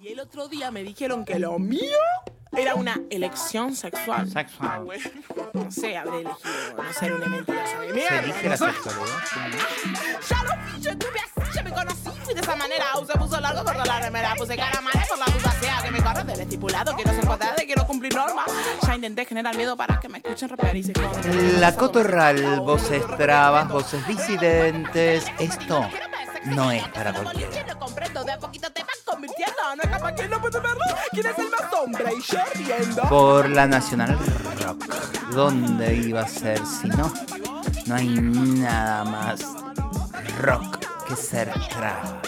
Y el otro día me dijeron que lo mío era una elección sexual. Sexual. No sé, habré elegido no ser una mentirosa de Se mierda. elige la sexualidad. Ya lo vi, yo estuve así, ya me conocí. Fui de esa manera, se puso largo por la remera. Puse cara mala por la duda sea que me corre del estipulado. Quiero ser potente, quiero cumplir normas. Ya intenté generar miedo para que me escuchen rapear y se jodan. La cotorral, voces trabas, voces disidentes. Esto no es para cualquiera. Lo comprendo, de a poquito te convirtiendo. No es capaz que no puede verlo. ¿Quién es el más hombre? Y yo riendo. Por la Nacional Rock. ¿Dónde iba a ser si no? No hay nada más rock que ser traba.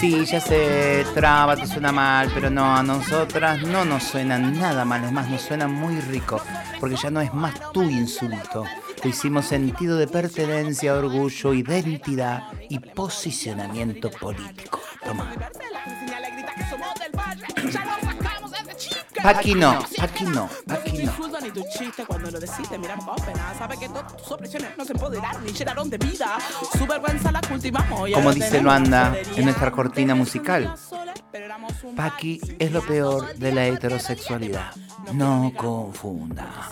Sí, ya sé, traba te suena mal, pero no, a nosotras no nos suena nada mal, es más, nos suena muy rico, porque ya no es más tu insulto. Hicimos sentido de pertenencia, orgullo, identidad y posicionamiento político. Toma. Aquí no, aquí no, aquí no. Como dice Luanda en nuestra cortina musical, Paqui es lo peor de la heterosexualidad. No confunda.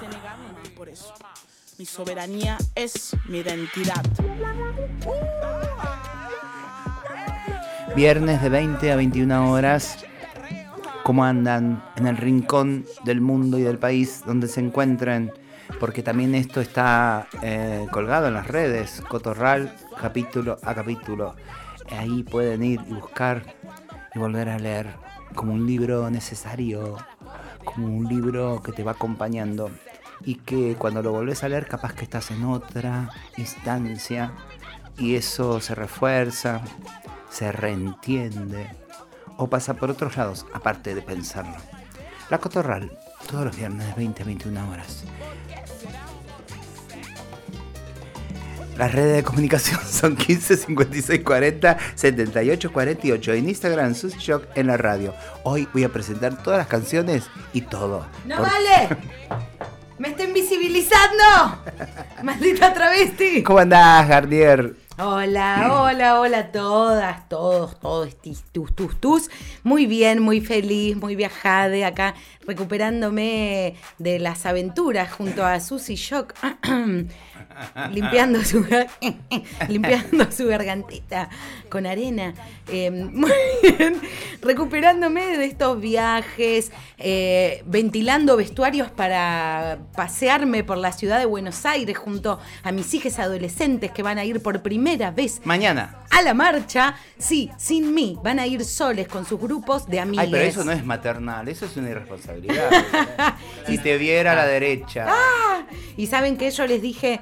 Mi soberanía es mi identidad. Viernes de 20 a 21 horas. ¿Cómo andan en el rincón del mundo y del país donde se encuentren? Porque también esto está eh, colgado en las redes, Cotorral, capítulo a capítulo. Ahí pueden ir y buscar y volver a leer como un libro necesario, como un libro que te va acompañando y que cuando lo volvés a leer capaz que estás en otra instancia y eso se refuerza, se reentiende o pasa por otros lados, aparte de pensarlo. La Cotorral, todos los viernes de 20 a 21 horas. Las redes de comunicación son 15 56 40 78 48. En Instagram, Shock en la radio. Hoy voy a presentar todas las canciones y todo. ¡No Por- vale! ¡Me está invisibilizando! ¡Maldita travesti! ¿Cómo andás, Garnier? Hola, hola, hola a todas, todos, todos, tis, tus, tus, tus. Muy bien, muy feliz, muy viajada acá, recuperándome de las aventuras junto a Susy Shock, limpiando su, limpiando su gargantita con arena. Eh, muy bien, recuperándome de estos viajes, eh, ventilando vestuarios para pasearme por la ciudad de Buenos Aires junto a mis hijas adolescentes que van a ir por primera vez Mañana. a la marcha. Sí, sin mí, van a ir soles con sus grupos de amigos. Ay, pero eso no es maternal, eso es una irresponsabilidad. si te viera a la derecha. Y saben que yo les dije,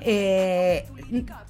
eh,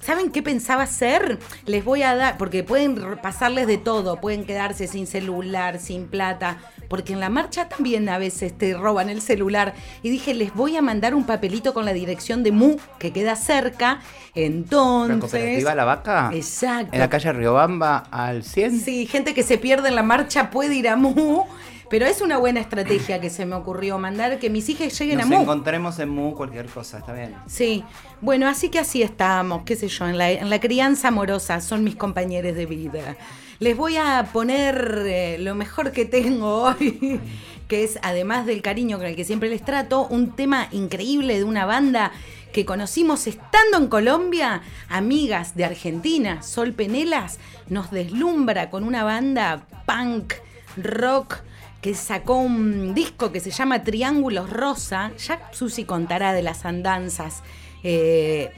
¿saben qué pensaba hacer? Les voy a dar, porque pueden pasarles de todo, pueden quedarse sin celular, sin plata, porque en la marcha también a veces te roban el celular. Y dije, les voy a mandar un papelito con la dirección de Mu, que queda cerca. ¿La Entonces... cooperativa La Vaca? Exacto. En la calle Riobamba al 100. Sí, gente que se pierde en la marcha puede ir a Mu. Pero es una buena estrategia que se me ocurrió, mandar que mis hijas lleguen Nos a Mu. encontremos en Mu, cualquier cosa, está bien. Sí, bueno, así que así estamos, qué sé yo, en la, en la crianza amorosa, son mis compañeros de vida. Les voy a poner eh, lo mejor que tengo hoy, que es, además del cariño con el que siempre les trato, un tema increíble de una banda que conocimos estando en Colombia, amigas de Argentina, Sol Penelas, nos deslumbra con una banda punk, rock, que sacó un disco que se llama Triángulos Rosa. Ya Susi contará de las andanzas. Eh,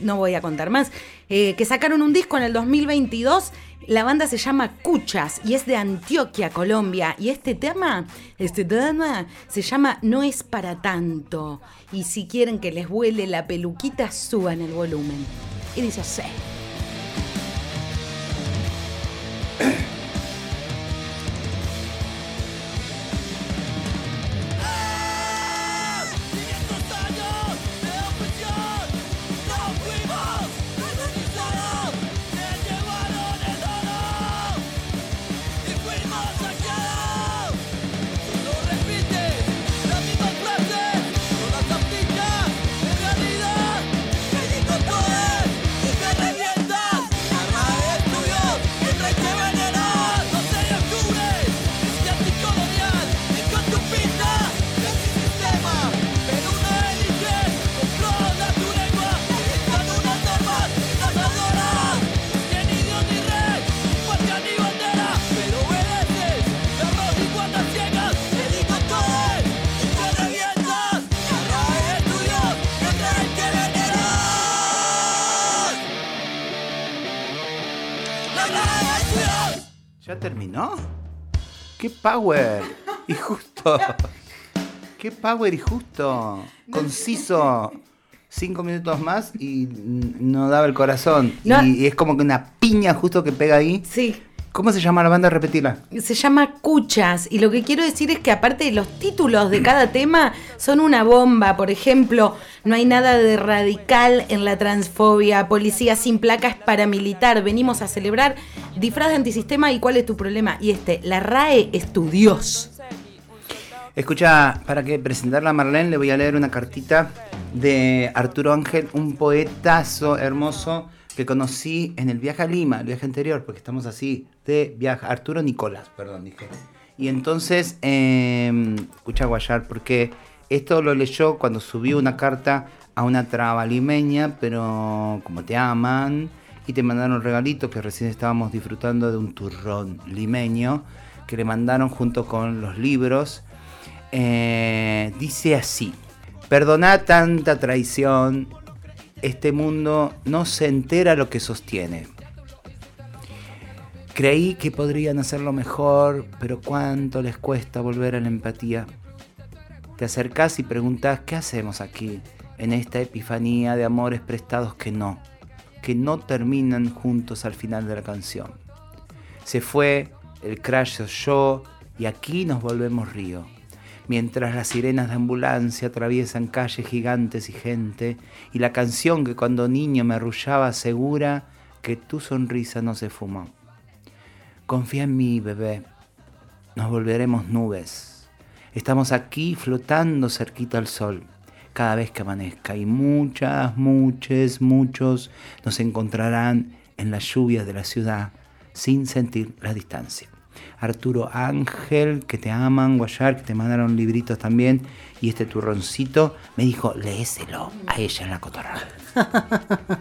no voy a contar más. eh, que sacaron un disco en el 2022. La banda se llama Cuchas y es de Antioquia, Colombia. Y este tema, este tema se llama No es para tanto. Y si quieren que les vuele la peluquita, suban el volumen. Y dice así. ¿Ya terminó? ¡Qué power! Y justo. ¡Qué power y justo! Conciso. Cinco minutos más y no daba el corazón. No. Y, y es como que una piña justo que pega ahí. Sí, ¿Cómo se llama la banda? Repetila. se llama Cuchas y lo que quiero decir es que aparte de los títulos de cada tema son una bomba. Por ejemplo, no hay nada de radical en la transfobia, policía sin placas paramilitar, venimos a celebrar disfraz de antisistema y cuál es tu problema. Y este, la RAE es tu Dios. Escucha, para que presentarla a Marlene, le voy a leer una cartita de Arturo Ángel, un poetazo hermoso que conocí en el viaje a Lima, el viaje anterior, porque estamos así, de viaje. Arturo Nicolás, perdón, dije. Y entonces, eh, escucha Guayar, porque esto lo leyó cuando subió una carta a una traba limeña, pero como te aman, y te mandaron regalitos que recién estábamos disfrutando de un turrón limeño que le mandaron junto con los libros. Eh, dice así, perdona tanta traición, este mundo no se entera lo que sostiene. Creí que podrían hacerlo mejor, pero cuánto les cuesta volver a la empatía. Te acercás y preguntas qué hacemos aquí, en esta epifanía de amores prestados que no, que no terminan juntos al final de la canción. Se fue, el crash oyó y aquí nos volvemos río. Mientras las sirenas de ambulancia atraviesan calles gigantes y gente, y la canción que cuando niño me arrullaba asegura que tu sonrisa no se fumó. Confía en mí, bebé. Nos volveremos nubes. Estamos aquí flotando cerquita al sol cada vez que amanezca y muchas, muchos, muchos nos encontrarán en las lluvias de la ciudad sin sentir la distancia. Arturo Ángel, que te aman, Guayar, que te mandaron libritos también, y este turroncito me dijo, léeselo a ella en la cotorra.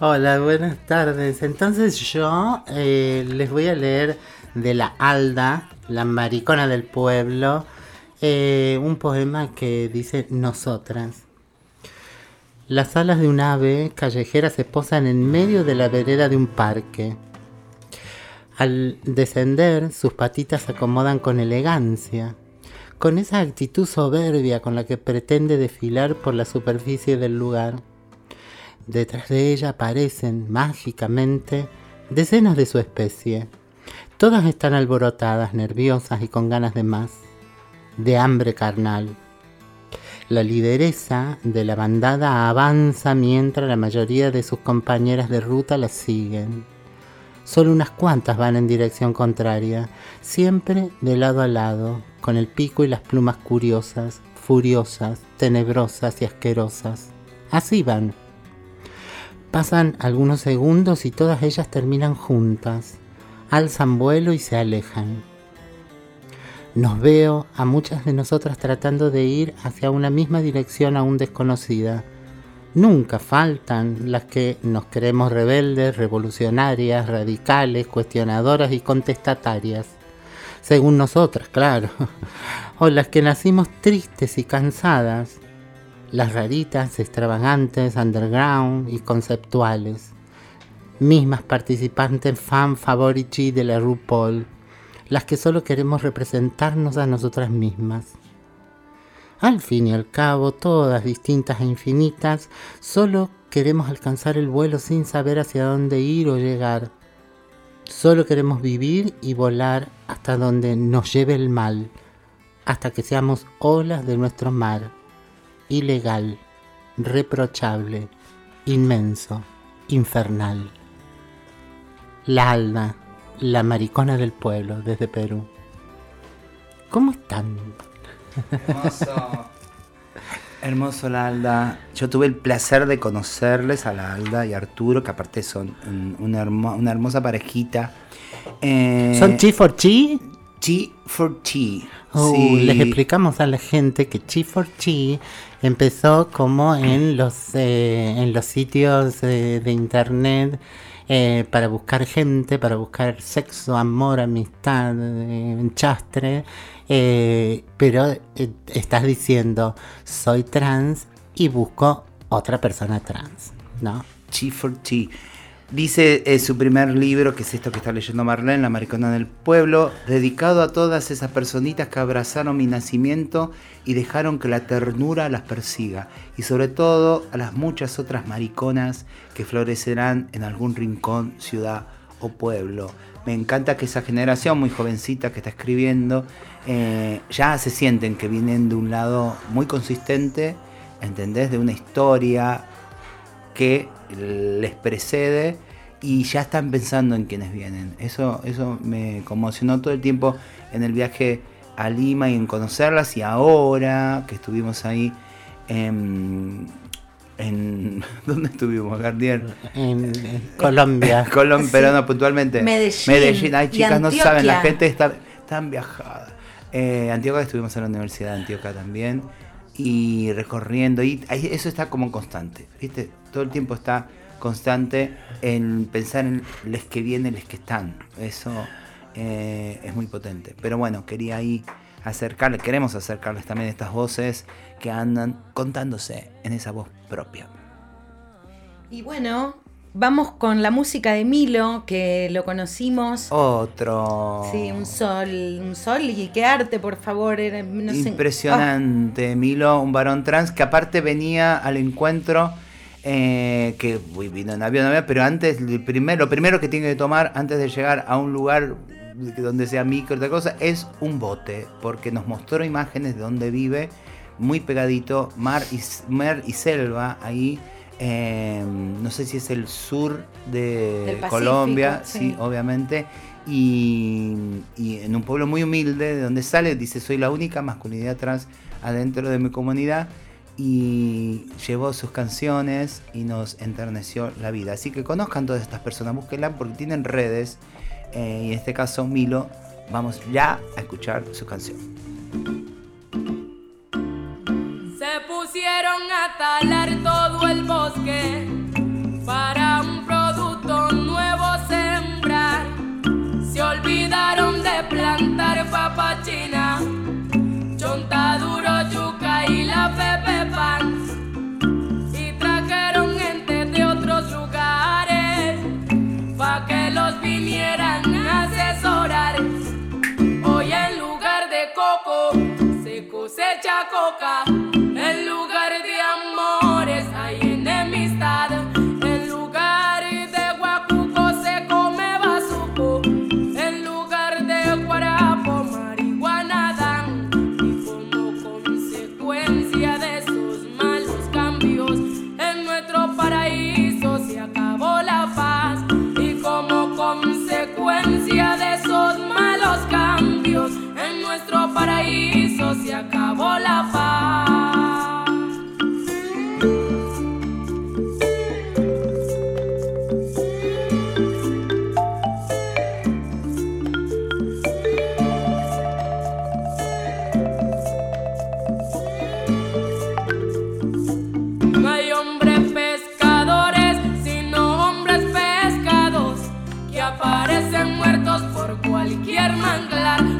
Hola, buenas tardes. Entonces yo eh, les voy a leer de la Alda, la maricona del pueblo, eh, un poema que dice Nosotras. Las alas de un ave callejera se posan en medio de la vereda de un parque. Al descender, sus patitas se acomodan con elegancia, con esa actitud soberbia con la que pretende desfilar por la superficie del lugar. Detrás de ella aparecen, mágicamente, decenas de su especie. Todas están alborotadas, nerviosas y con ganas de más, de hambre carnal. La lideresa de la bandada avanza mientras la mayoría de sus compañeras de ruta la siguen. Solo unas cuantas van en dirección contraria, siempre de lado a lado, con el pico y las plumas curiosas, furiosas, tenebrosas y asquerosas. Así van. Pasan algunos segundos y todas ellas terminan juntas, alzan vuelo y se alejan. Nos veo a muchas de nosotras tratando de ir hacia una misma dirección aún desconocida. Nunca faltan las que nos creemos rebeldes, revolucionarias, radicales, cuestionadoras y contestatarias. Según nosotras, claro. O las que nacimos tristes y cansadas. Las raritas, extravagantes, underground y conceptuales. Mismas participantes fan favoriti de la RuPaul. Las que solo queremos representarnos a nosotras mismas. Al fin y al cabo, todas distintas e infinitas, solo queremos alcanzar el vuelo sin saber hacia dónde ir o llegar. Solo queremos vivir y volar hasta donde nos lleve el mal, hasta que seamos olas de nuestro mar, ilegal, reprochable, inmenso, infernal. La Alda, la maricona del pueblo desde Perú. ¿Cómo están? Hermoso. Hermoso la Alda. Yo tuve el placer de conocerles a la Alda y a Arturo, que aparte son un- una, hermo- una hermosa parejita. Eh, ¿Son chi for chi? Chi for Chi. Oh, Sí. Les explicamos a la gente que Chi for Chi empezó como en los, eh, en los sitios eh, de internet eh, para buscar gente, para buscar sexo, amor, amistad, eh, enchastre. eh, pero estás diciendo, soy trans y busco otra persona trans, ¿no? Chi for Chi. Dice eh, su primer libro, que es esto que está leyendo Marlene, La Maricona del Pueblo, dedicado a todas esas personitas que abrazaron mi nacimiento y dejaron que la ternura las persiga. Y sobre todo a las muchas otras mariconas que florecerán en algún rincón, ciudad o pueblo. Me encanta que esa generación muy jovencita que está escribiendo eh, ya se sienten que vienen de un lado muy consistente, ¿entendés? De una historia que les precede y ya están pensando en quienes vienen. Eso, eso me conmocionó todo el tiempo en el viaje a Lima y en conocerlas y ahora que estuvimos ahí en... en ¿Dónde estuvimos, Gardier? En, Colombia. Colombia, pero no, puntualmente. Medellín. Medellín. Ay, chicas, no saben, la gente está tan viajada. Eh, Antioquia estuvimos en la Universidad de Antioquia también y recorriendo y eso está como constante, ¿viste? Todo el tiempo está constante en pensar en los que vienen, los que están. Eso eh, es muy potente. Pero bueno, quería ahí acercarles, queremos acercarles también estas voces que andan contándose en esa voz propia. Y bueno, vamos con la música de Milo, que lo conocimos. Otro. Sí, un sol, un sol y qué arte, por favor. no sé. Impresionante, Milo, un varón trans que aparte venía al encuentro, eh, que uy, vino en avión, pero antes, el primer- lo primero que tiene que tomar antes de llegar a un lugar donde sea micro, otra cosa, es un bote, porque nos mostró imágenes de donde vive, muy pegadito, mar y, mar y selva, ahí, eh, no sé si es el sur de Pacífico, Colombia, sí. sí, obviamente, y, y en un pueblo muy humilde, de donde sale, dice, soy la única masculinidad trans adentro de mi comunidad, y llevó sus canciones y nos enterneció la vida. Así que conozcan todas estas personas, búsquenla porque tienen redes, eh, y en este caso Milo, vamos ya a escuchar su canción. Se pusieron a talar todo el bosque para un producto nuevo sembrar. Se olvidaron de plantar papa se acabó la paz. No hay hombres pescadores, sino hombres pescados que aparecen muertos por cualquier manglar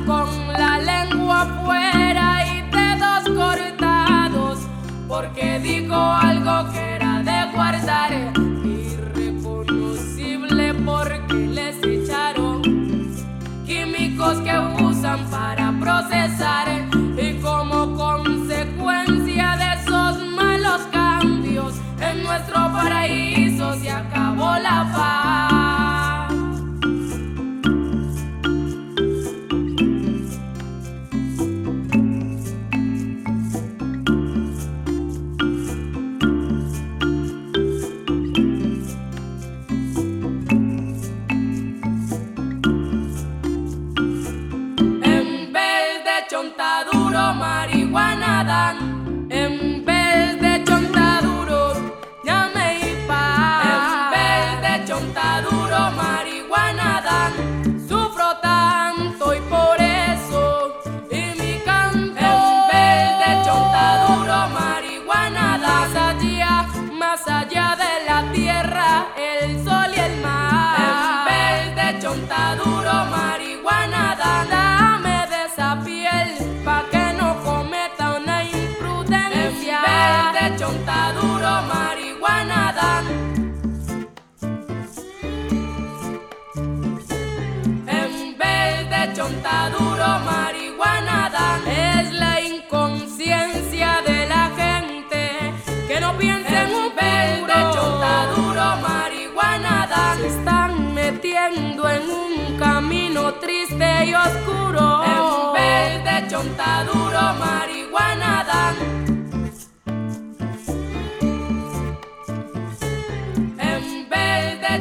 de chontaduro, marihuana dan. Es la inconsciencia de la gente que no piensa en un verde chontaduro, marihuana dan. Se están metiendo en un camino triste y oscuro. En vez de chontaduro, marihuana dan.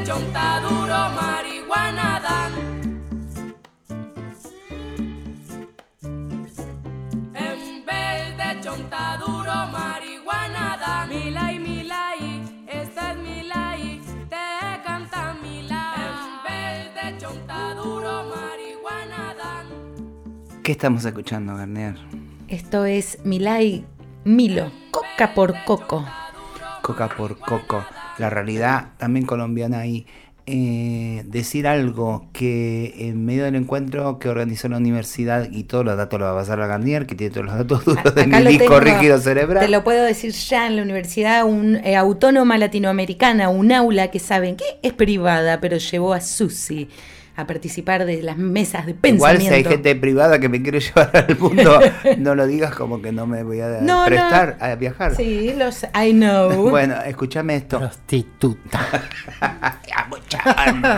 Chontaduro, ¿Qué estamos escuchando, Garnier? Esto es Milay Milo, coca por coco. Coca por coco. La realidad también colombiana ahí. Eh, decir algo que en medio del encuentro que organizó la universidad y todos los datos los va a pasar a Garnier, que tiene todos los datos duros de Acá mi lo disco rígido cerebral. Te lo puedo decir ya en la Universidad un, eh, Autónoma Latinoamericana, un aula que saben que es privada, pero llevó a Susi a participar de las mesas de Igual pensamiento. si hay gente privada que me quiere llevar al mundo, no lo digas como que no me voy a No, no. prestar a viajar. Sí, los I know. Bueno, escúchame esto. Prostituta.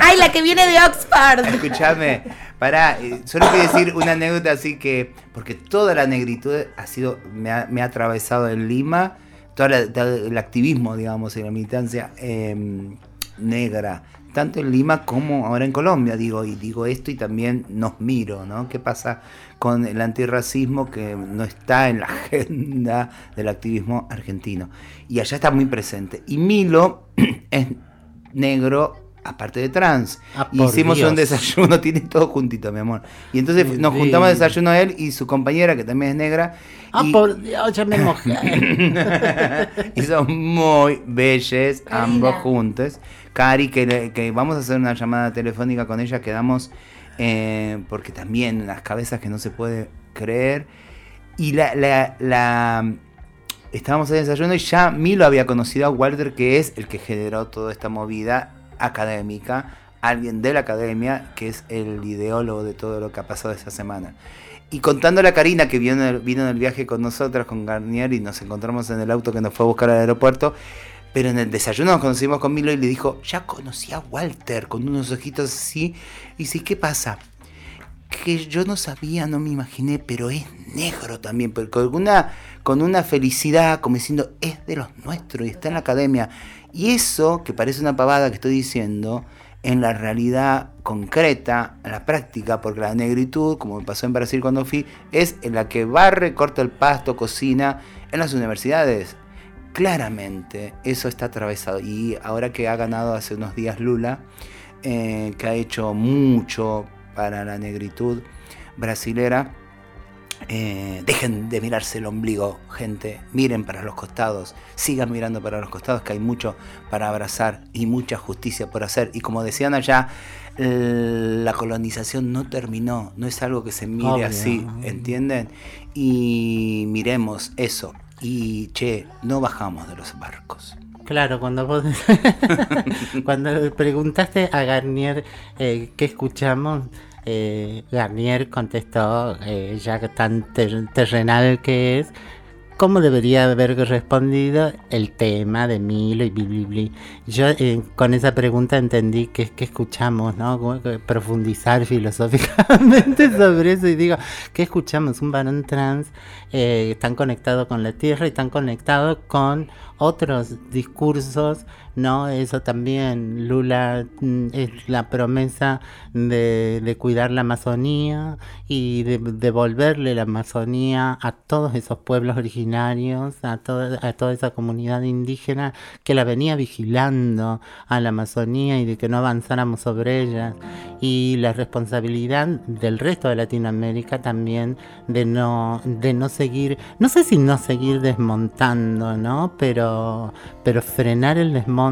¡Ay, la que viene de Oxford! Escúchame, pará, eh, solo quiero decir una anécdota así que, porque toda la negritud ha sido, me ha, me ha atravesado en Lima, todo el activismo, digamos, y la militancia eh, negra, tanto en Lima como ahora en Colombia, digo, y digo esto y también nos miro, ¿no? ¿Qué pasa con el antirracismo que no está en la agenda del activismo argentino? Y allá está muy presente. Y Milo es negro aparte de trans. Ah, hicimos Dios. un desayuno, tiene todo juntito, mi amor. Y entonces nos juntamos a desayuno a él y su compañera, que también es negra. Ah, y, por Dios, ya me mojé. y son muy belles, Karina. ambos juntos. Cari, que, le- que vamos a hacer una llamada telefónica con ella, quedamos, eh, porque también las cabezas que no se puede creer. Y la, la, la- estábamos en desayuno y ya Milo había conocido a Walter, que es el que generó toda esta movida académica, alguien de la academia, que es el ideólogo de todo lo que ha pasado esa semana. Y contándole a Karina, que vino en, el, vino en el viaje con nosotras, con Garnier, y nos encontramos en el auto que nos fue a buscar al aeropuerto, pero en el desayuno nos conocimos con Milo y le dijo, ya conocí a Walter, con unos ojitos así. Y dice, ¿qué pasa? que yo no sabía, no me imaginé, pero es negro también, pero con una, con una felicidad, como diciendo, es de los nuestros y está en la academia. Y eso, que parece una pavada que estoy diciendo, en la realidad concreta, en la práctica, porque la negritud, como me pasó en Brasil cuando fui, es en la que barre, corta el pasto, cocina en las universidades. Claramente eso está atravesado. Y ahora que ha ganado hace unos días Lula, eh, que ha hecho mucho para la negritud brasilera, eh, dejen de mirarse el ombligo, gente. Miren para los costados. Sigan mirando para los costados, que hay mucho para abrazar y mucha justicia por hacer. Y como decían allá, la colonización no terminó. No es algo que se mire Obvio. así, ¿entienden? Y miremos eso. Y che, no bajamos de los barcos. Claro, cuando vos cuando preguntaste a Garnier eh, qué escuchamos, eh, Garnier contestó, eh, ya tan ter- terrenal que es, cómo debería haber respondido el tema de Milo y bli. Yo eh, con esa pregunta entendí que, que escuchamos, ¿no? Profundizar filosóficamente sobre eso y digo, ¿qué escuchamos? Un varón trans eh, tan conectado con la tierra y tan conectado con otros discursos, ¿no? Eso también, Lula mm, es la promesa de, de cuidar la Amazonía y de devolverle la Amazonía a todos esos pueblos originarios, a, toda a toda esa comunidad indígena que la venía vigilando a la Amazonía y de que no avanzáramos sobre ella. Y la responsabilidad del resto de Latinoamérica también de no, de no seguir, no sé si no seguir desmontando, ¿no? Pero, pero frenar el desmonte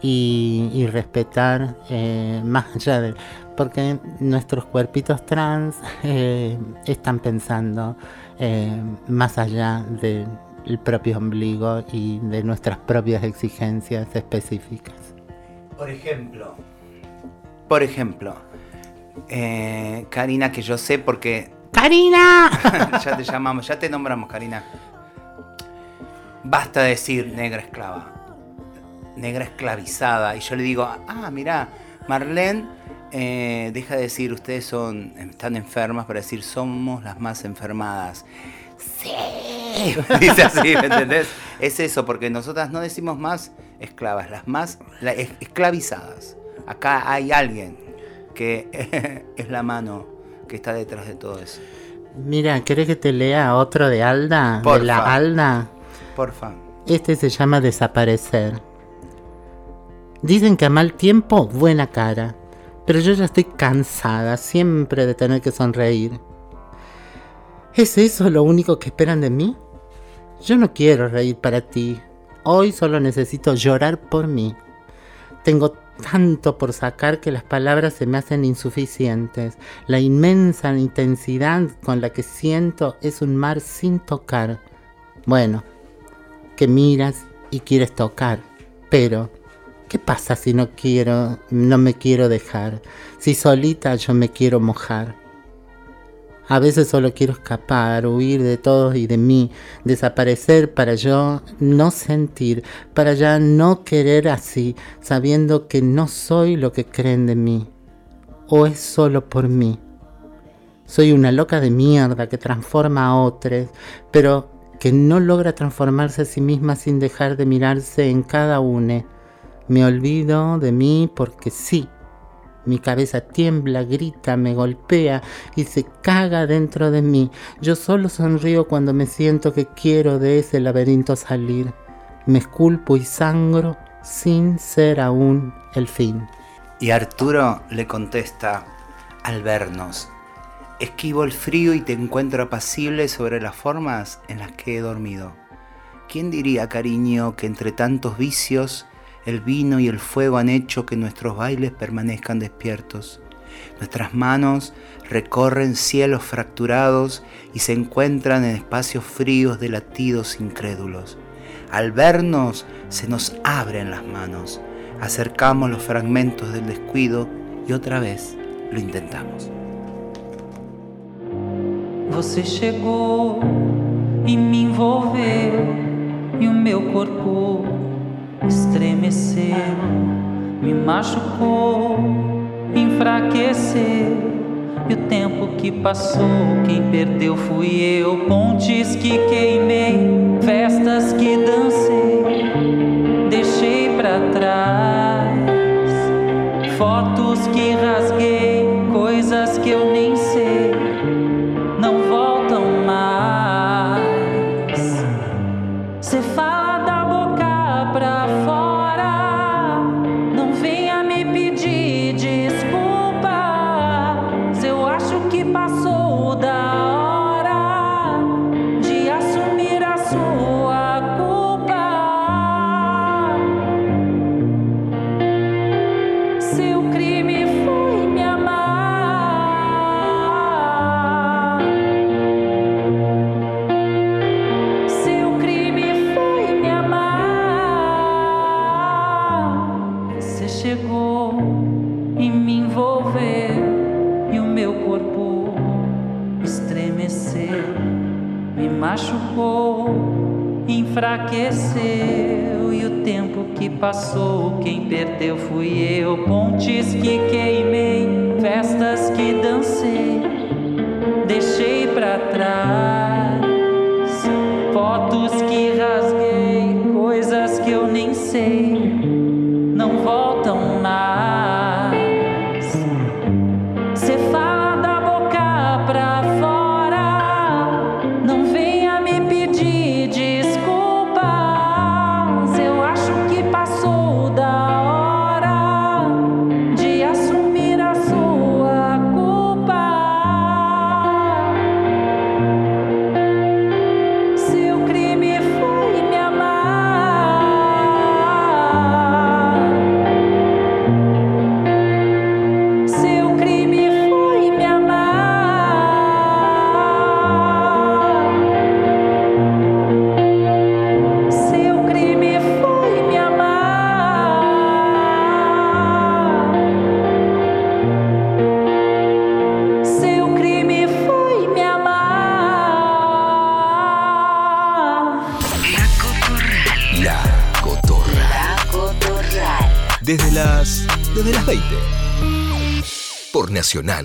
y, y respetar eh, más allá de... Porque nuestros cuerpitos trans eh, están pensando eh, más allá del propio ombligo y de nuestras propias exigencias específicas. Por ejemplo, por ejemplo, Karina, que yo sé porque ¡Karina! ya te llamamos, ya te nombramos, Karina. Basta de decir negra esclava. Negra esclavizada. Y yo le digo, ah, mirá, Marlene eh, deja de decir ustedes son, están enfermas para decir somos las más enfermadas. Sí. Dice así, ¿me entendés? Es eso, porque nosotras no decimos más esclavas, las más la- es- esclavizadas. Acá hay alguien que es la mano que está detrás de todo eso. Mira, ¿querés que te lea otro de Alda? Porfa. De la Alda. Porfa. Este se llama Desaparecer. Dicen que a mal tiempo, buena cara. Pero yo ya estoy cansada siempre de tener que sonreír. ¿Es eso lo único que esperan de mí? Yo no quiero reír para ti. Hoy solo necesito llorar por mí. Tengo tanto por sacar que las palabras se me hacen insuficientes. La inmensa intensidad con la que siento es un mar sin tocar. Bueno, que miras y quieres tocar. Pero, ¿qué pasa si no quiero, no me quiero dejar? Si solita yo me quiero mojar. A veces solo quiero escapar, huir de todos y de mí, desaparecer para yo no sentir, para ya no querer así, sabiendo que no soy lo que creen de mí. O es solo por mí. Soy una loca de mierda que transforma a otros, pero que no logra transformarse a sí misma sin dejar de mirarse en cada une. Me olvido de mí porque sí. Mi cabeza tiembla, grita, me golpea y se caga dentro de mí. Yo solo sonrío cuando me siento que quiero de ese laberinto salir. Me esculpo y sangro sin ser aún el fin. Y Arturo le contesta, al vernos, esquivo el frío y te encuentro apacible sobre las formas en las que he dormido. ¿Quién diría, cariño, que entre tantos vicios el vino y el fuego han hecho que nuestros bailes permanezcan despiertos? Nuestras manos recorren cielos fracturados y se encuentran en espacios fríos de latidos incrédulos. Al vernos se nos abren las manos, acercamos los fragmentos del descuido y otra vez lo intentamos. Chegou e me estremeceu, me machucou, enfraqueceu. E o tempo que passou, quem perdeu fui eu. Pontes que queimei, festas que dancei, deixei pra trás. Fotos que rasguei, enfraqueceu. E o tempo que passou, quem perdeu fui eu. Pontes que queimei, festas que dancei, deixei pra trás. Fotos que rasguei, coisas que eu nem sei,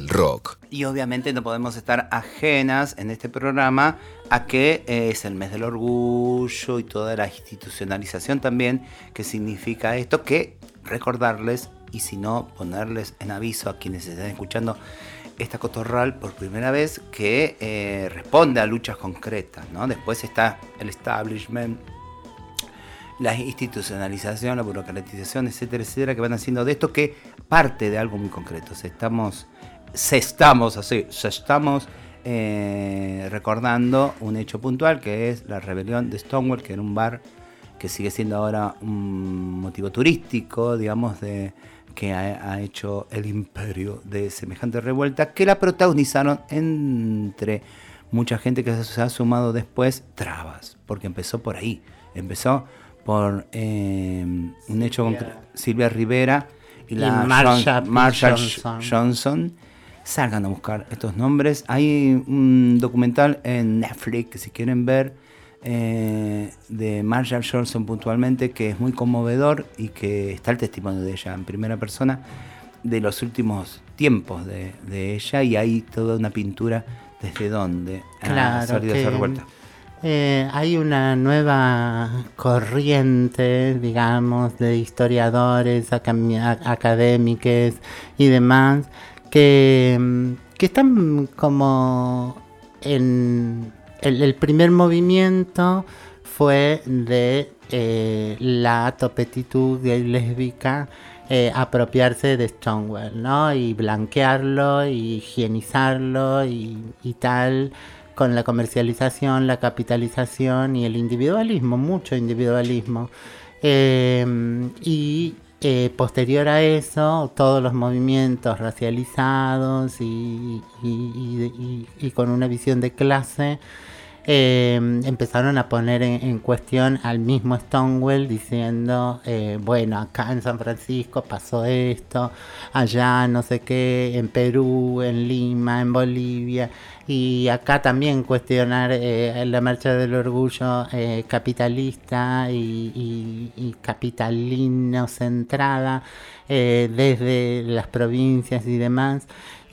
Rock. Y obviamente no podemos estar ajenas en este programa a que eh, es el mes del orgullo y toda la institucionalización también que significa esto, que recordarles y si no ponerles en aviso a quienes estén escuchando esta cotorral por primera vez que eh, responde a luchas concretas, ¿no? Después está el establishment, la institucionalización, la burocratización, etcétera, etcétera, que van haciendo de esto que parte de algo muy concreto. Estamos, se estamos así, se estamos eh, recordando un hecho puntual que es la rebelión de Stonewall, que era un bar que sigue siendo ahora un motivo turístico, digamos, de que ha, ha hecho el imperio de semejante revuelta, que la protagonizaron entre mucha gente que se ha sumado después trabas, porque empezó por ahí, empezó por eh, un hecho con Silvia Rivera y, Y la Marsha John-. Johnson. Salgan a buscar estos nombres. Hay un documental en Netflix que si quieren ver eh, de Marshall Johnson puntualmente que es muy conmovedor y que está el testimonio de ella en primera persona de los últimos tiempos de, de ella y hay toda una pintura desde dónde ha Claro, salido que, esa revuelta. eh, hay una nueva corriente, digamos, de historiadores, a- académicos y demás, que, mm, que están como en el, primer movimiento fue de eh, la topetitud gay lésbica eh, apropiarse de Stonewall, ¿no? Y blanquearlo, y higienizarlo y, y tal, con la comercialización, la capitalización y el individualismo, mucho individualismo. Eh, y eh, posterior a eso, todos los movimientos racializados y, y- y- y- y con una visión de clase eh, empezaron a poner en, cuestión al mismo Stonewall diciendo, eh, bueno, acá en San Francisco pasó esto, allá no sé qué, en Perú, en Lima, en Bolivia, y acá también cuestionar eh, la marcha del orgullo eh, capitalista y, y- y capitalino centrada eh, desde las provincias y demás.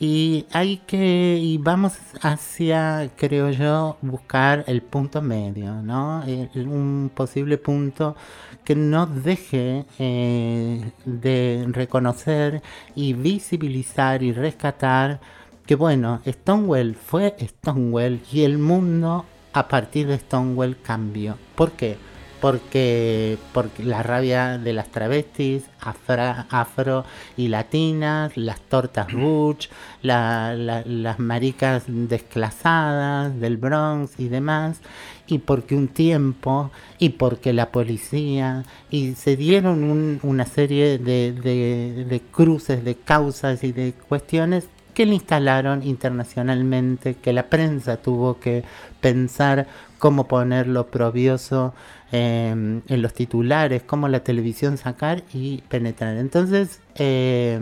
Y hay que, y vamos hacia, creo yo, buscar el punto medio, ¿no? Un posible punto que no deje eh, de reconocer y visibilizar y rescatar que, bueno, Stonewall fue Stonewall y el mundo a partir de Stonewall cambió. ¿Por qué? Porque, porque la rabia de las travestis afra- afro y latinas, las tortas butch, la- la- las maricas desclasadas del Bronx y demás, y porque un tiempo, y porque la policía, y se dieron un- una serie de, de- de cruces, de causas y de cuestiones que le instalaron internacionalmente, que la prensa tuvo que pensar cómo ponerlo probioso eh, en los titulares, cómo la televisión sacar y penetrar. Entonces, eh,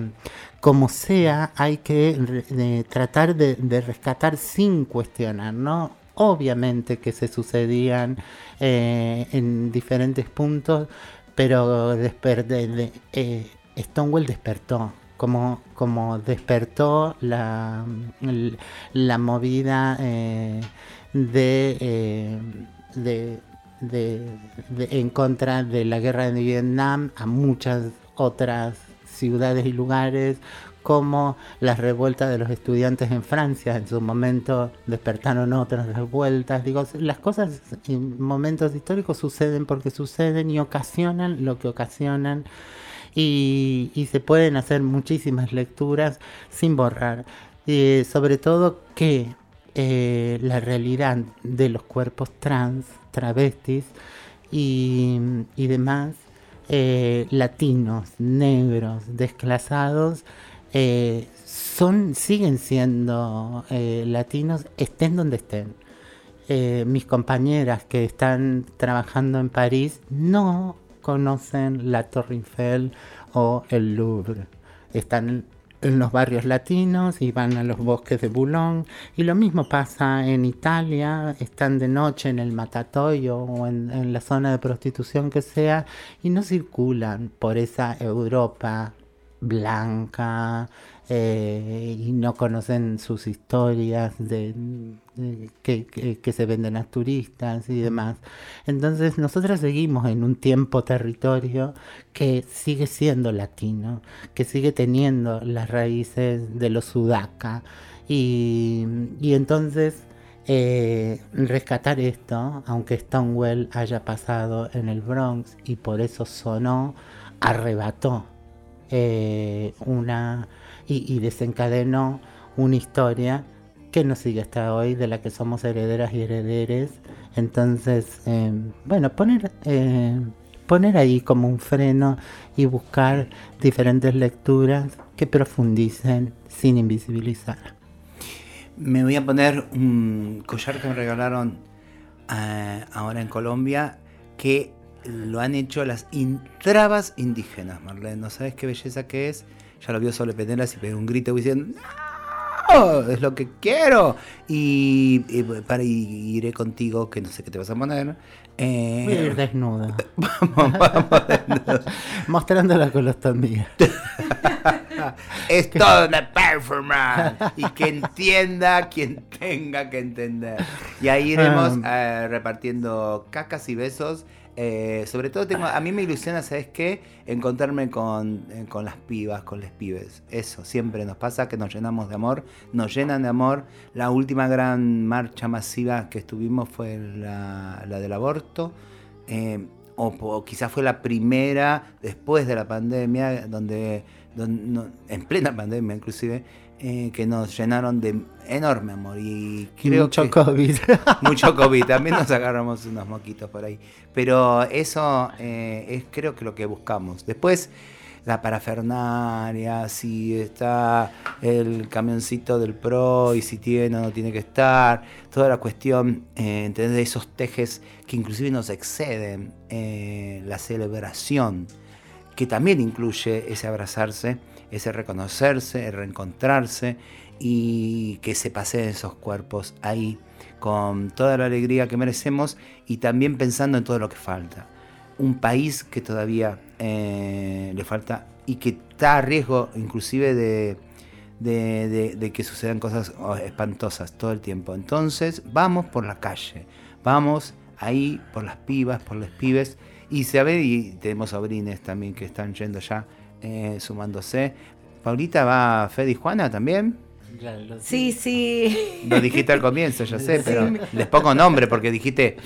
como sea, hay que tratar de, rescatar sin cuestionar, ¿no? Obviamente que se sucedían eh, en diferentes puntos, pero desper- de- de- eh, Stonewall despertó, como, como despertó la, la movida eh, de, de, de- de- en contra de la guerra de Vietnam a muchas otras ciudades y lugares, como las revueltas de los estudiantes en Francia, en su momento despertaron otras revueltas. Digo, las cosas en momentos históricos suceden porque suceden y ocasionan lo que ocasionan y, y se pueden hacer muchísimas lecturas sin borrar. Eh, sobre todo que eh, la realidad de los cuerpos trans, travestis y, y demás, eh, latinos, negros, desclasados, eh, son, siguen siendo eh, latinos, estén donde estén. Mis compañeras que están trabajando en París no conocen la Torre Eiffel o el Louvre. Están en los barrios latinos y van a los bosques de Boulogne. Y lo mismo pasa en Italia, están de noche en el matatoyo o en la zona de prostitución que sea y no circulan por esa Europa blanca eh, y no conocen sus historias de, que, se venden a turistas y demás. Entonces nosotros seguimos en un tiempo territorio que sigue siendo latino, que sigue teniendo las raíces de los sudaca y, y entonces eh, rescatar esto, aunque Stonewall haya pasado en el Bronx y por eso sonó, arrebató eh, una y, y desencadenó una historia que nos sigue hasta hoy, de la que somos herederas y herederes. Entonces, eh, bueno, poner, eh, poner ahí como un freno y buscar diferentes lecturas que profundicen sin invisibilizar. Me voy a poner un collar que me regalaron eh, ahora en Colombia que lo han hecho las in- trabas indígenas, Marlene. No sabes qué belleza que es. Ya lo vio Sole Penelas y pegó un grito diciendo ¡No! Es lo que quiero. Y, y para, y iré contigo, que no sé qué te vas a poner. Eh, Voy a ir desnuda, vamos, vamos desnudos. mostrando la colostomía. es toda una performance y que entienda quien tenga que entender. Y ahí iremos Ah. eh, repartiendo cacas y besos. Eh, sobre todo tengo, a mí me ilusiona, ¿sabes qué? Encontrarme con, eh, con las pibas, con les pibes. Eso, siempre nos pasa que nos llenamos de amor, nos llenan de amor. La última gran marcha masiva que estuvimos fue la, la del aborto. Eh, o, quizás fue la primera después de la pandemia, donde, donde- en plena pandemia inclusive, eh, que nos llenaron de enorme amor. Y creo Mucho que, COVID. mucho COVID, también nos agarramos unos moquitos por ahí. Pero eso eh, es creo que lo que buscamos. Después la parafernaria, si está el camioncito del PRO y si tiene o no tiene que estar, toda la cuestión, eh, de esos tejes que inclusive nos exceden, eh, la celebración, que también incluye ese abrazarse, ese reconocerse, el reencontrarse y que se paseen esos cuerpos ahí con toda la alegría que merecemos y también pensando en todo lo que falta. Un país que todavía eh, le falta y que está a riesgo inclusive de, que sucedan cosas oh, espantosas todo el tiempo. Entonces vamos por la calle, vamos ahí por las pibas, por los pibes y se ve y tenemos sobrines también que están yendo ya eh, sumándose. Paulita va Fede y Juana también. Sí, sí. Lo dijiste al comienzo, ya sé, pero les pongo nombre porque dijiste.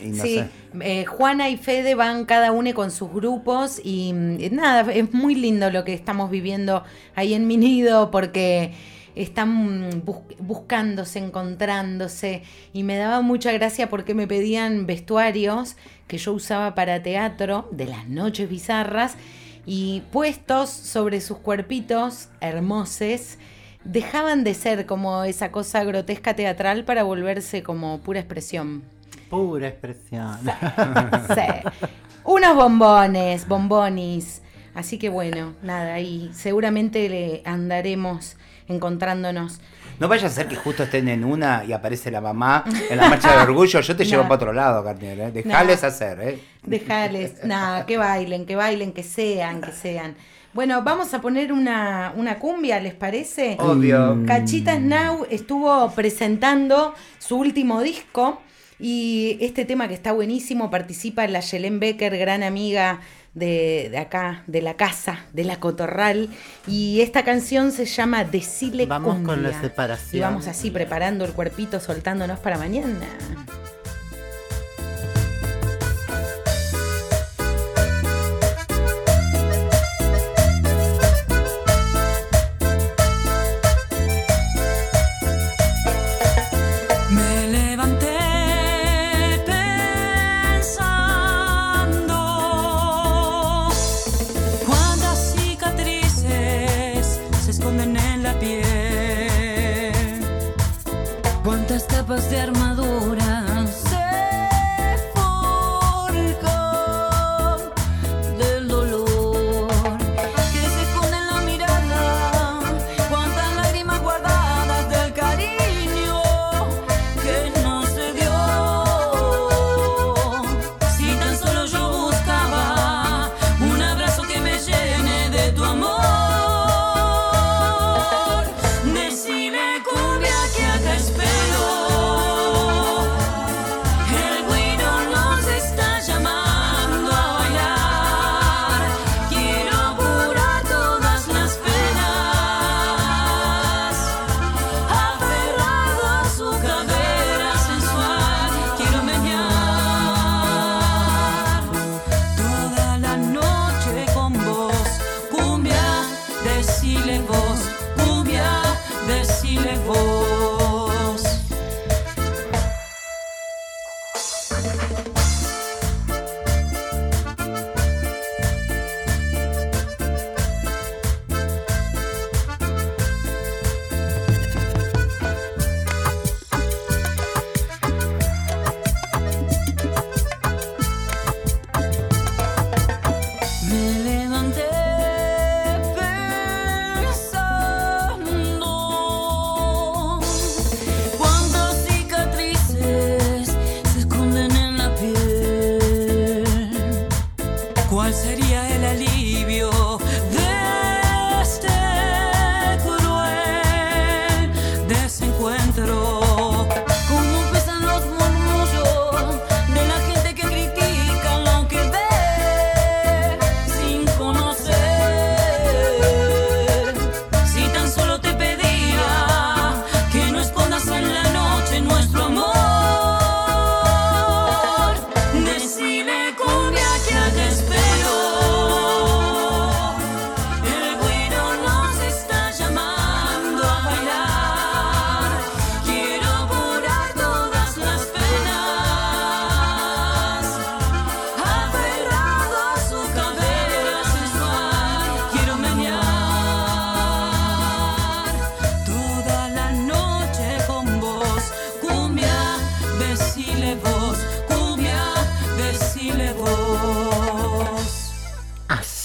y no Sí, sé. eh, Juana y Fede van cada uno con sus grupos y nada, es muy lindo lo que estamos viviendo ahí en mi nido porque están bus- buscándose, encontrándose y me daba mucha gracia porque me pedían vestuarios que yo usaba para teatro de las noches bizarras y puestos sobre sus cuerpitos hermosos dejaban de ser como esa cosa grotesca teatral para volverse como pura expresión. Pura expresión. Sí. Unos bombones, bombonis. Así que bueno, nada, ahí seguramente le andaremos encontrándonos. No vaya a ser que justo estén en una y aparece la mamá en la marcha de orgullo. Yo te llevo No. para otro lado, Carnier. ¿eh? Dejales No. hacer. ¿eh? Dejarles, nada, que bailen, que bailen, que sean, que sean. Bueno, vamos a poner una, una cumbia, ¿les parece? Obvio. Cachitas Now estuvo presentando su último disco y este tema que está buenísimo participa la Yelén Becker, gran amiga de, de acá, de la casa, de la Cotorral. Y esta canción se llama Decile Vamos con Cumbia. la separación. Y vamos así preparando el cuerpito, soltándonos para mañana.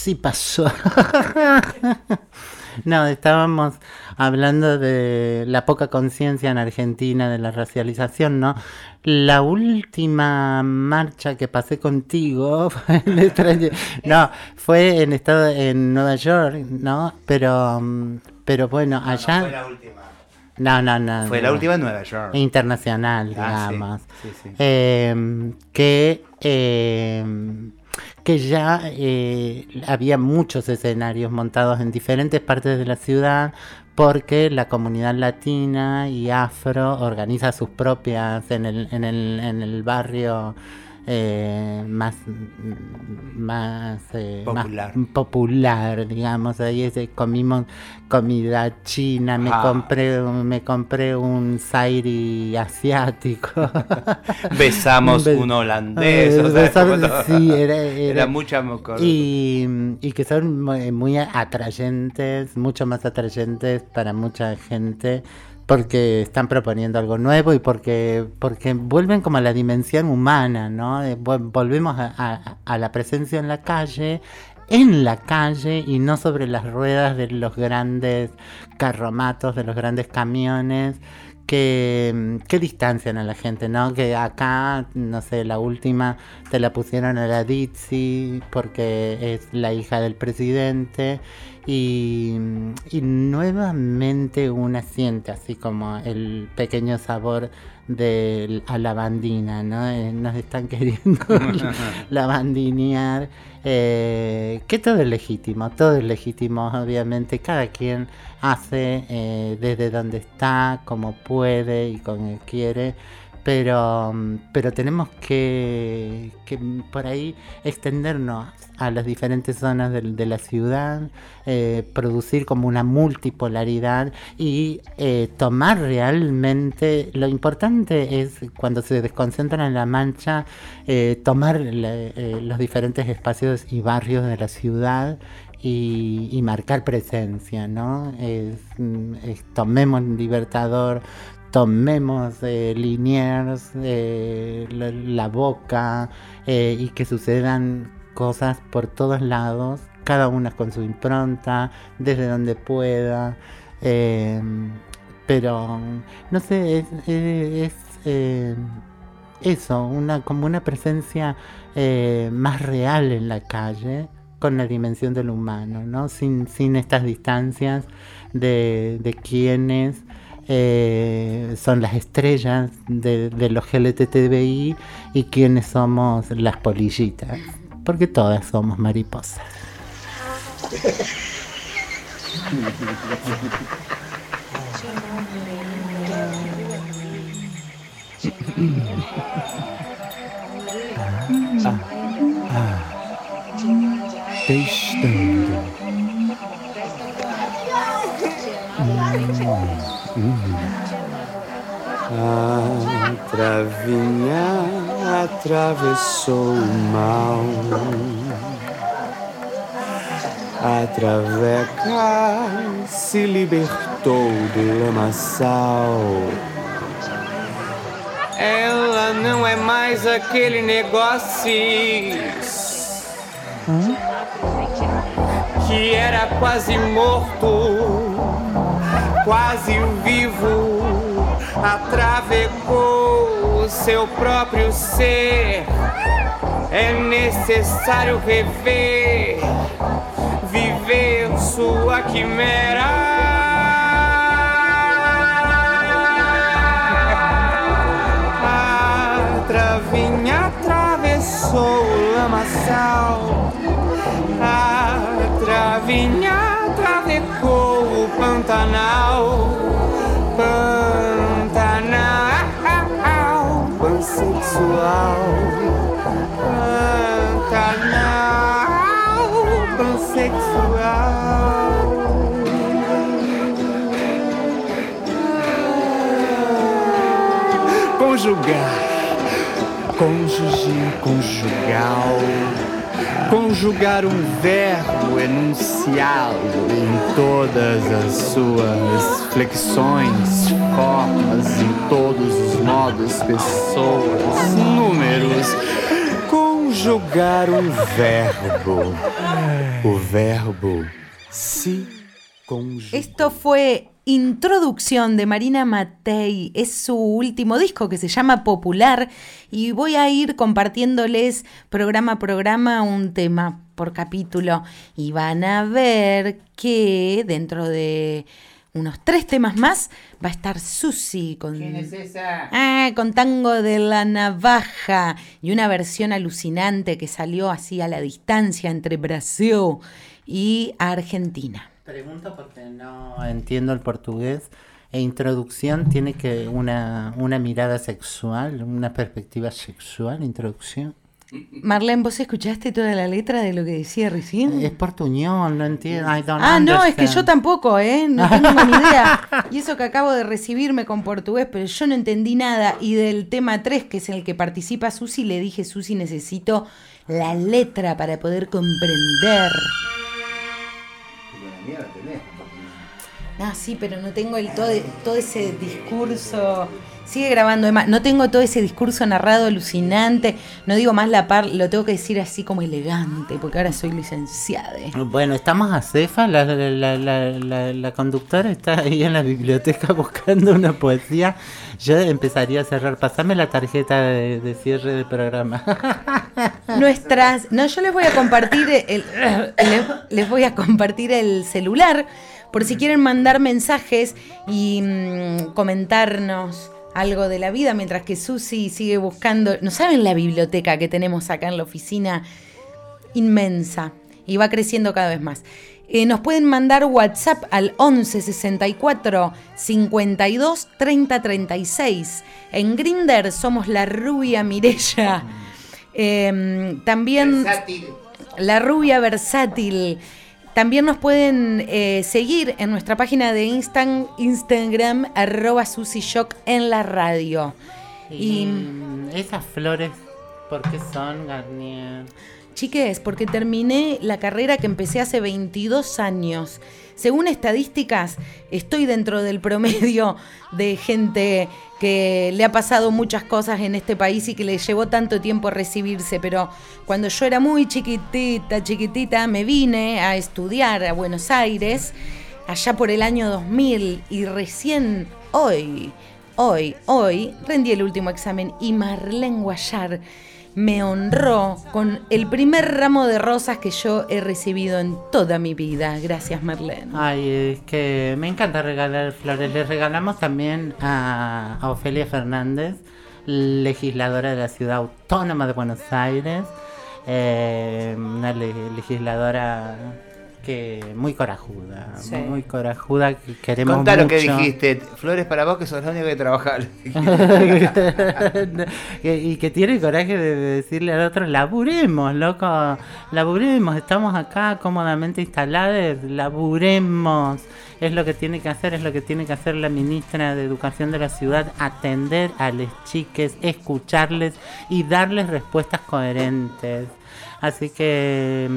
Sí pasó. no, estábamos hablando de la poca conciencia en Argentina de la racialización, ¿no? La última marcha que pasé contigo fue en no, fue en estado en Nueva York, ¿no? Pero pero bueno, allá Fue la última. no, no, no. Fue la no. última en Nueva York. internacional, Ah, sí, digamos. sí, sí. Eh, que, eh, que ya eh, había muchos escenarios montados en diferentes partes de la ciudad porque la comunidad latina y afro organiza sus propias en el, en el, en el barrio eh, más, más, eh, más Popular. popular, digamos. Ahí comimos comida china, me Ah. compré me compré un sairi asiático. Besamos Be- un holandés. Eh, o sea, besamos- como todo. sí, era, era- Era mucha y, y que son muy, muy atrayentes, mucho más atrayentes para mucha gente porque están proponiendo algo nuevo y porque porque vuelven como a la dimensión humana, ¿no? Eh, vol- Volvemos a- a la presencia en la calle, en la calle y no sobre las ruedas de los grandes carromatos, de los grandes camiones que, que distancian a la gente, ¿no? Que acá, no sé, la última te la pusieron a la Dizzy porque es la hija del presidente y, y nuevamente una siente así como el pequeño sabor de a la bandina, ¿no? Eh, nos están queriendo la bandinear, eh, que todo es legítimo, todo es legítimo, obviamente, cada quien hace eh, desde donde está, como puede y como quiere, pero, mm, pero tenemos que, que por ahí extendernos a las diferentes zonas del- de, la ciudad, eh, producir como una multipolaridad y eh, tomar realmente, lo importante es cuando se desconcentran en la mancha, eh, tomar eh, los diferentes espacios y barrios de la ciudad y, y marcar presencia, ¿no? Es, mm, es- tomemos Libertador, tomemos eh, Liniers, la, Boca eh, y que sucedan cosas por todos lados, cada una con su impronta, desde donde pueda. eh, pero no sé, es, es, eh, eso, una, como una presencia más real en la calle con la dimensión del humano, ¿no? Sin, sin estas distancias de, de eh, son las estrellas de, de los LGTBI y quienes somos las polillitas, porque todas somos mariposas. Testando. A travinha atravessou o mal. A traveca se libertou do lamaçal. Ela não é mais aquele negócio que era quase morto, quase vivo, atravecou o seu próprio ser. É necessário rever, viver sua quimera. A travinha atravessou o lamaçal. A travinha atravessou Pantanal. Pantanal, pansexual. Pantanal, pansexual. Conjugar, cônjuge conjugal conjugar um verbo, enunciá-lo em todas as suas flexões, formas, em todos os modos, pessoas, números. conjugar um verbo. O verbo se conjugar. Esto fue Introducción de Marina Matei. Es su último disco que se llama Popular y voy a ir compartiéndoles programa a programa un tema por capítulo y van a ver que dentro de unos tres temas más va a estar Susi con, esa? Ah, con Tango de la Navaja y una versión alucinante que salió así a la distancia entre Brasil y Argentina. Pregunto porque no entiendo el portugués. E introducción tiene que una, una mirada sexual, una perspectiva sexual, introducción. Marlene, ¿vos escuchaste toda la letra de lo que decía recién? Es portuñol, no entiendo. I don't Ah, no, es que yo understand. tampoco, ¿eh? No tengo ni idea. Y eso que acabo de recibirme con portugués, pero yo no entendí nada. Y del tema 3, que es en el que participa Susi, le dije, Susi, necesito la letra para poder comprender. Ah, sí, pero no tengo el todo, todo ese discurso. Sigue grabando, Emma. No tengo todo ese discurso narrado alucinante. No digo más la par, lo tengo que decir así como elegante, porque ahora soy licenciada. Bueno, estamos a Cefa, la, la, la, la, la- la conductora está ahí en la biblioteca buscando una poesía. Yo empezaría a cerrar. Pasame la tarjeta de, de cierre del programa. Nuestras. No, yo les voy a compartir el. les, les voy a compartir el celular. Por si quieren mandar mensajes y mm, comentarnos algo de la vida mientras que Susi sigue buscando. ¿No saben la biblioteca que tenemos acá en la oficina? Inmensa. Y va creciendo cada vez más. Eh, nos pueden mandar WhatsApp al 11 64 52 30 36. En Grinder somos la rubia Mirella. Eh, también la rubia versátil. También nos pueden eh, seguir en nuestra página de Instan- Instagram, arroba susishock en la radio. y Y esas flores, ¿por qué son, Garnier? chiques, porque terminé la carrera que empecé hace 22 años. Según estadísticas, estoy dentro del promedio de gente que le ha pasado muchas cosas en este país y que le llevó tanto tiempo recibirse, pero cuando yo era muy chiquitita, chiquitita, me vine a estudiar a Buenos Aires allá por el año 2000 y recién hoy, hoy, hoy rendí el último examen y Marlene Guayar me honró con el primer ramo de rosas que yo he recibido en toda mi vida. Gracias, Marlene. Ay, es que me encanta regalar flores. Le regalamos también a, Ofelia Fernández, legisladora de la Ciudad Autónoma de Buenos Aires, eh, una le- legisladora que muy corajuda, Sí. muy corajuda, que queremos Contá lo que dijiste. Flores para vos que sos la única que trabaja. Y que tiene coraje de decirle al otro, laburemos, loco, laburemos, estamos acá cómodamente instalados, laburemos. Es lo que tiene que hacer, es lo que tiene que hacer la ministra de Educación de la ciudad, atender a los chiques, escucharles y darles respuestas coherentes. Así que...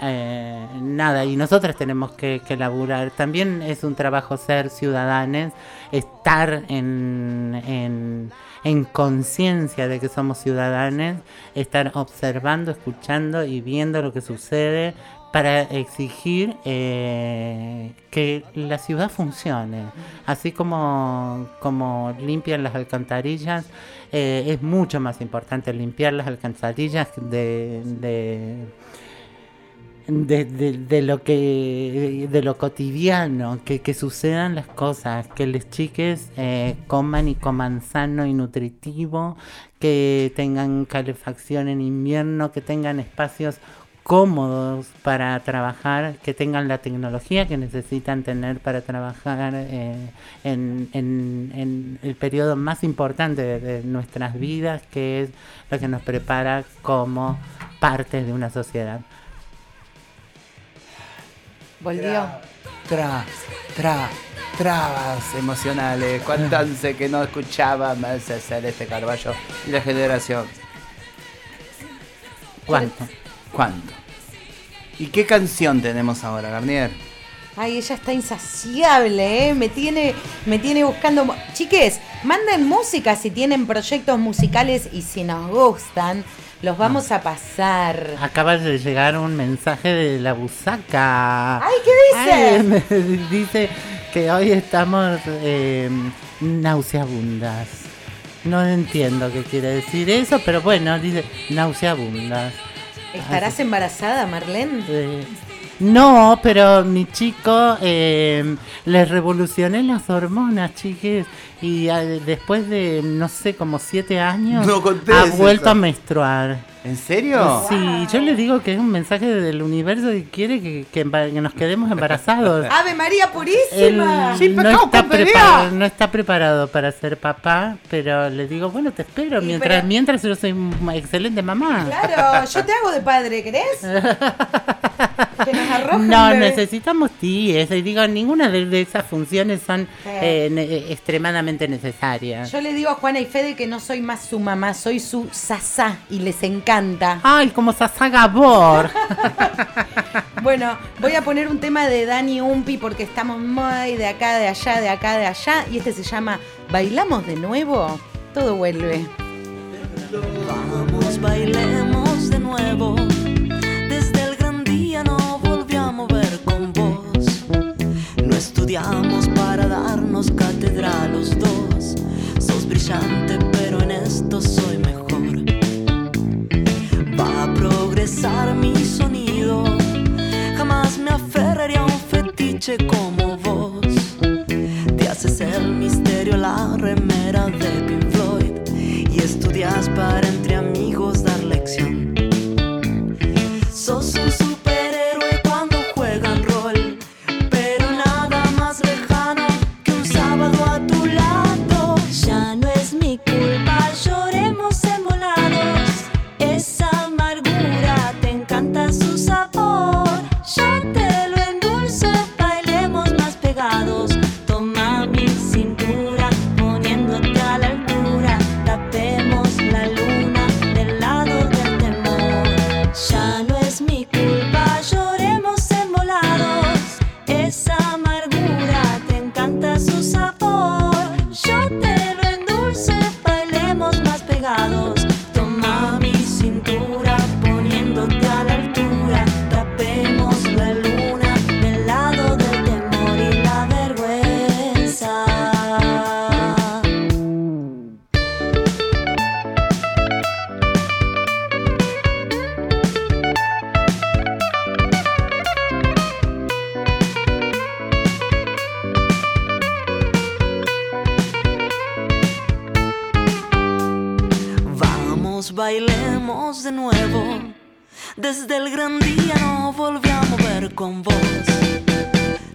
eh, nada, y nosotros tenemos que, que laburar. También es un trabajo ser ciudadanos, estar en, en, en conciencia de que somos ciudadanos, estar observando, escuchando y viendo lo que sucede para exigir eh, que la ciudad funcione. Así como, como limpian las alcantarillas, eh, es mucho más importante limpiar las alcantarillas de de, de- lo que de lo cotidiano que, que sucedan las cosas que los chiques eh, coman y coman sano y nutritivo que tengan calefacción en invierno que tengan espacios cómodos para trabajar que tengan la tecnología que necesitan tener para trabajar eh, en, en- el periodo más importante de, de nuestras vidas que es lo que nos prepara como partes de una sociedad Volvió. Tra, tra, trabas emocionales. Cuánto hace que no escuchaba más Celeste Carballo y la generación. ¿Cuánto? ¿Cuánto? ¿Y qué canción tenemos ahora, Garnier? Ay, ella está insaciable, ¿eh? Me tiene, me tiene buscando. Chiques, manden música si tienen proyectos musicales y si nos gustan, los vamos a pasar. Acaba de llegar un mensaje de la busaca. Ay, ¿qué dice? Ay, me dice que hoy estamos eh, nauseabundas. No entiendo qué quiere decir eso, pero bueno, dice nauseabundas. ¿Estarás embarazada, Marlene? Eh, no, pero mi chico eh, le revolucioné las hormonas, chiques, y eh, después de, no sé, como siete años, No ha vuelto eso. a menstruar. ¿En serio? Sí, yo le digo que es un mensaje del universo y quiere que, que que nos quedemos embarazados. ¡Ave María Él Purísima! no, está preparado, no está preparado para ser papá, pero le digo, bueno, te espero, Y mientras, pero- mientras yo soy una excelente mamá. Claro, yo te hago de padre, ¿querés? Que nos No, bebé. necesitamos tíes. Y digo, ninguna de, de esas funciones son Sí. eh, ne- extremadamente necesarias. Yo le digo a Juana y Fede que no soy más su mamá, soy su sasá y les encanta. Ay, como Sasa Gabor. Bueno, voy a poner un tema de Dani Umpi porque estamos muy de acá, de allá, de acá, de allá. Y este se llama ¿Bailamos de nuevo? Todo vuelve. Vamos, bailemos de nuevo.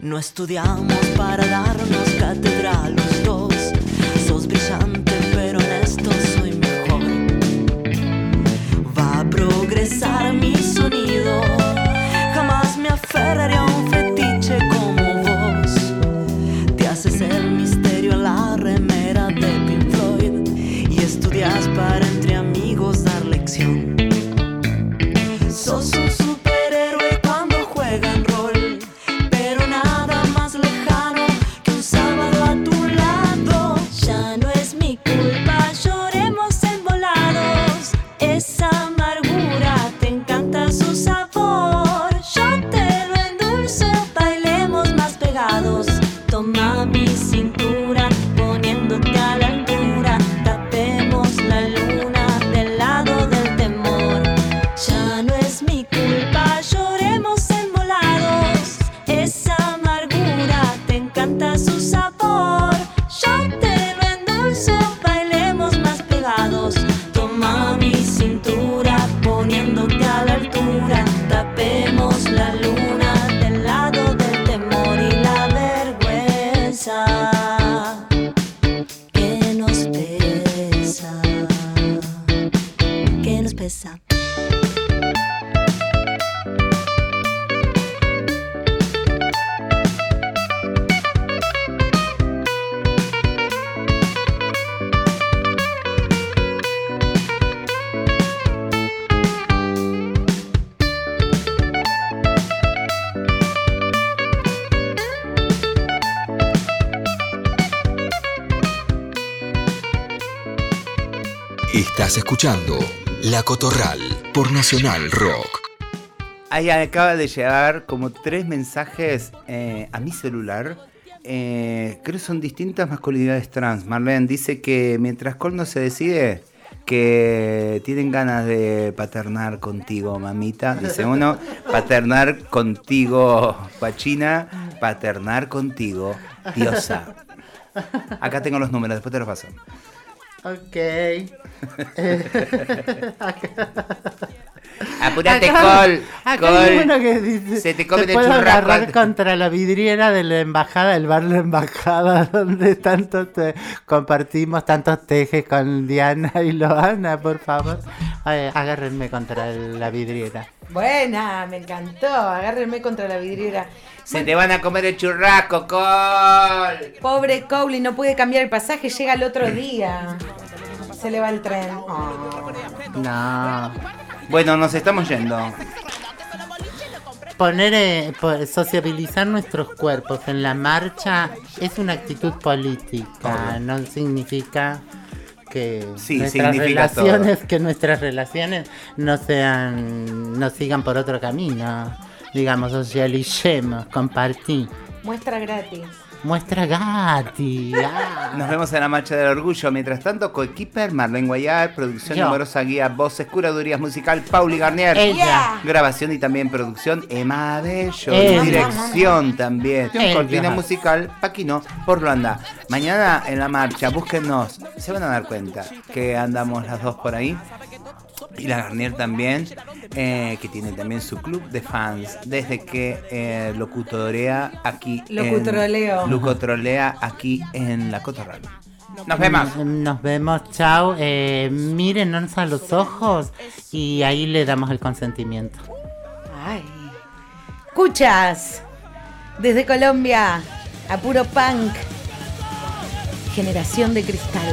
No estudiamos para darnos cátedra los dos. Sos brillante, pero en esto soy mejor. Va a progresar mi sonido. Jamás me aferraré a un Estás escuchando La Cotorral por Nacional Rock. Ahí acaba de llegar como tres mensajes eh, a mi celular. Eh, creo que son distintas masculinidades trans. Marlene dice que mientras Col no se decide, que tienen ganas de paternar contigo, mamita. Dice uno, paternar contigo, Pachina, paternar contigo, diosa. Acá tengo los números, después te los paso. Okay. Apúrate, Acá- Col. acá Col. hay uno que dice, Se te come "Te el puedo churrasco agarrar antes". contra la vidriera de la embajada, el bar La Embajada, donde tanto te compartimos tantos tejes con Diana y Loana, por favor. Ay, agárrenme contra la vidriera. Buena, me encantó. Agárrenme contra la vidriera. Se te van a comer el churrasco, Col. Pobre Cowley, no puede cambiar el pasaje, llega el otro día. Se le va el tren. Oh. No. Bueno, nos estamos yendo. Poner, eh, po- sociabilizar nuestros cuerpos en la marcha es una actitud política, no significa que Sí, nuestras significa todo. relaciones, que nuestras relaciones no sean, no sigan por otro camino. Digamos, socialicemos, compartí. Muestra gratis. Muestra Gati. ah. Nos vemos en la Marcha del Orgullo. Mientras tanto, coequiper Marlene Guayar, producción Yo. numerosa guía, voces, curadurías musical, Pauli Garnier. Ella. Grabación y también producción, Emma Bello. Ella. Dirección también. Ella. Cortina musical, Paquino, por Luanda. Mañana en la marcha, búsquennos. Se van a dar cuenta que andamos las dos por ahí. Y la Garnier también, eh, que tiene también su club de fans, desde que eh, locutorea aquí. en- Locutroleo. Locutrolea aquí en la Cotorral. Nos vemos. Nos vemos, chao. Eh, mírenos a los ojos y ahí le damos el consentimiento. Ay. Escuchas. Desde Colombia. A puro punk. Generación de cristal.